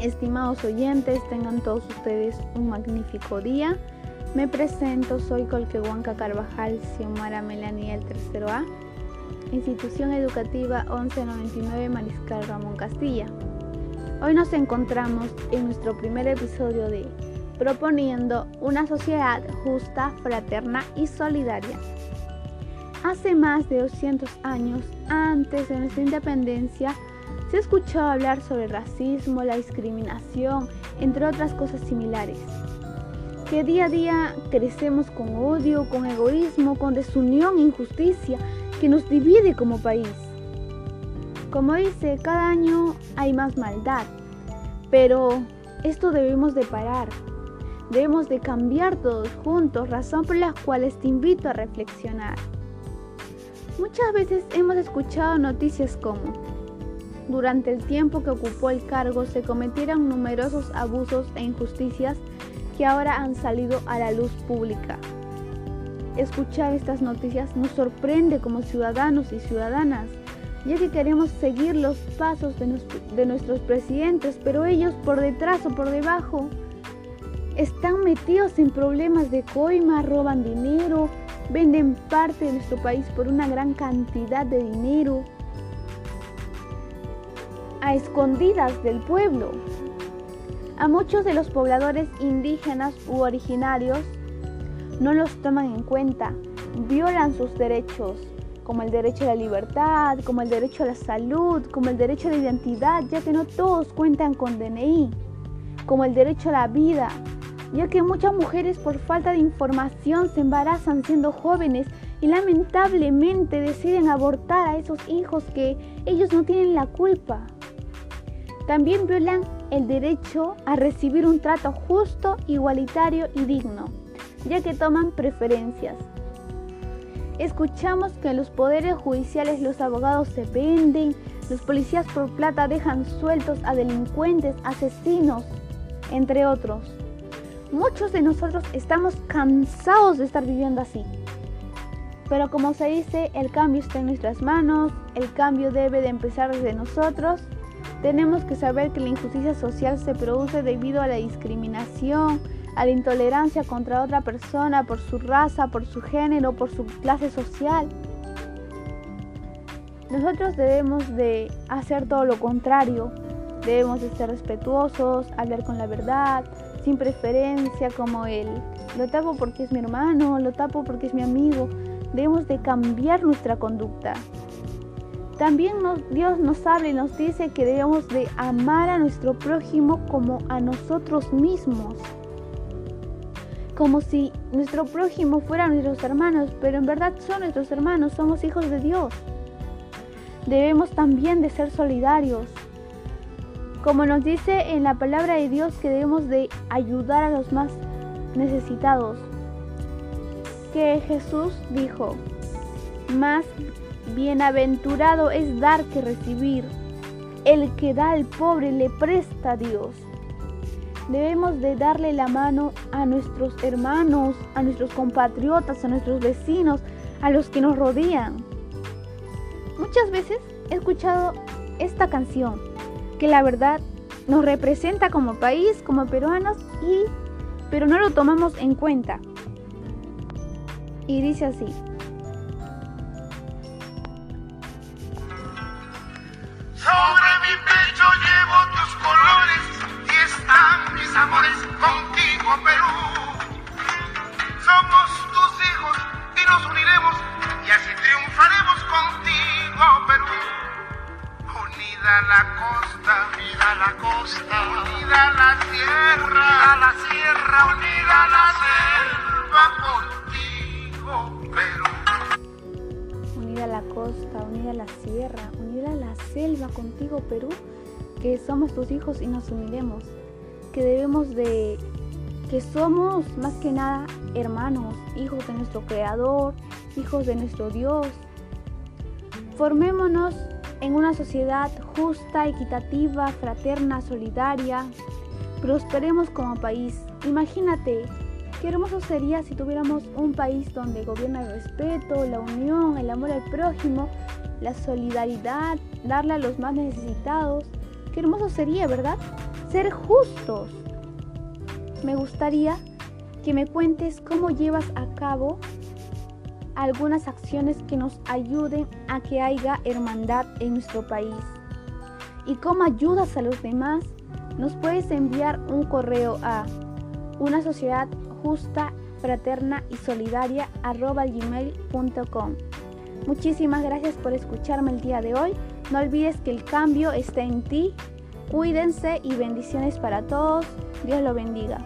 Estimados oyentes, tengan todos ustedes un magnífico día. Me presento, soy Colquehuanca Carvajal Xiomara Melanie del tercero A, Institución Educativa 1199 Mariscal Ramón Castilla. Hoy nos encontramos en nuestro primer episodio de Proponiendo una sociedad justa, fraterna y solidaria. Hace más de 200 años, antes de nuestra independencia, se escuchó hablar sobre el racismo, la discriminación, entre otras cosas similares. Que día a día crecemos con odio, con egoísmo, con desunión e injusticia que nos divide como país. Como dice, cada año hay más maldad, pero esto debemos de parar. Debemos de cambiar todos juntos, razón por la cual te invito a reflexionar. Muchas veces hemos escuchado noticias como durante el tiempo que ocupó el cargo se cometieron numerosos abusos e injusticias que ahora han salido a la luz pública. Escuchar estas noticias nos sorprende como ciudadanos y ciudadanas, ya que queremos seguir los pasos de, nuestros presidentes, pero ellos por detrás o por debajo están metidos en problemas de coima, roban dinero, venden parte de nuestro país por una gran cantidad de dinero a escondidas del pueblo. A muchos de los pobladores indígenas u originarios no los toman en cuenta, violan sus derechos, como el derecho a la libertad, como el derecho a la salud, como el derecho a la identidad, ya que no todos cuentan con DNI, como el derecho a la vida, ya que muchas mujeres por falta de información se embarazan siendo jóvenes y lamentablemente deciden abortar a esos hijos que ellos no tienen la culpa. También violan el derecho a recibir un trato justo, igualitario y digno, ya que toman preferencias. Escuchamos que en los poderes judiciales los abogados se venden, los policías por plata dejan sueltos a delincuentes, asesinos, entre otros. Muchos de nosotros estamos cansados de estar viviendo así. Pero como se dice, el cambio está en nuestras manos, el cambio debe de empezar desde nosotros tenemos que saber que la injusticia social se produce debido a la discriminación, a la intolerancia contra otra persona por su raza, por su género, por su clase social. Nosotros debemos de hacer todo lo contrario. Debemos de ser respetuosos, hablar con la verdad, sin preferencia como él. Lo tapo porque es mi hermano, lo tapo porque es mi amigo. Debemos de cambiar nuestra conducta. También Dios nos habla y nos dice que debemos de amar a nuestro prójimo como a nosotros mismos. Como si nuestro prójimo fuera nuestros hermanos, pero en verdad son nuestros hermanos, somos hijos de Dios. Debemos también de ser solidarios. Como nos dice en la palabra de Dios que debemos de ayudar a los más necesitados. Que Jesús dijo, más Bienaventurado es dar que recibir. El que da al pobre le presta a Dios. Debemos de darle la mano a nuestros hermanos, a nuestros compatriotas, a nuestros vecinos, a los que nos rodean. Muchas veces he escuchado esta canción, que la verdad nos representa como país, como peruanos, y, pero no lo tomamos en cuenta. Y dice así. Amores contigo, Perú. Somos tus hijos y nos uniremos y así triunfaremos contigo, Perú. Unida la costa, unida la costa, unida la tierra, unida la sierra, unida la selva contigo, Perú. Unida la costa, unida la sierra, unida la selva contigo, Perú, que somos tus hijos y nos uniremos que debemos de, que somos más que nada hermanos, hijos de nuestro Creador, hijos de nuestro Dios. Formémonos en una sociedad justa, equitativa, fraterna, solidaria. Prosperemos como país. Imagínate, qué hermoso sería si tuviéramos un país donde gobierna el respeto, la unión, el amor al prójimo, la solidaridad, darle a los más necesitados, Qué hermoso sería, ¿verdad? Ser justos. Me gustaría que me cuentes cómo llevas a cabo algunas acciones que nos ayuden a que haya hermandad en nuestro país. ¿Y cómo ayudas a los demás? Nos puedes enviar un correo a una sociedad justa, fraterna y solidaria gmail.com. Muchísimas gracias por escucharme el día de hoy. No olvides que el cambio está en ti. Cuídense y bendiciones para todos. Dios lo bendiga.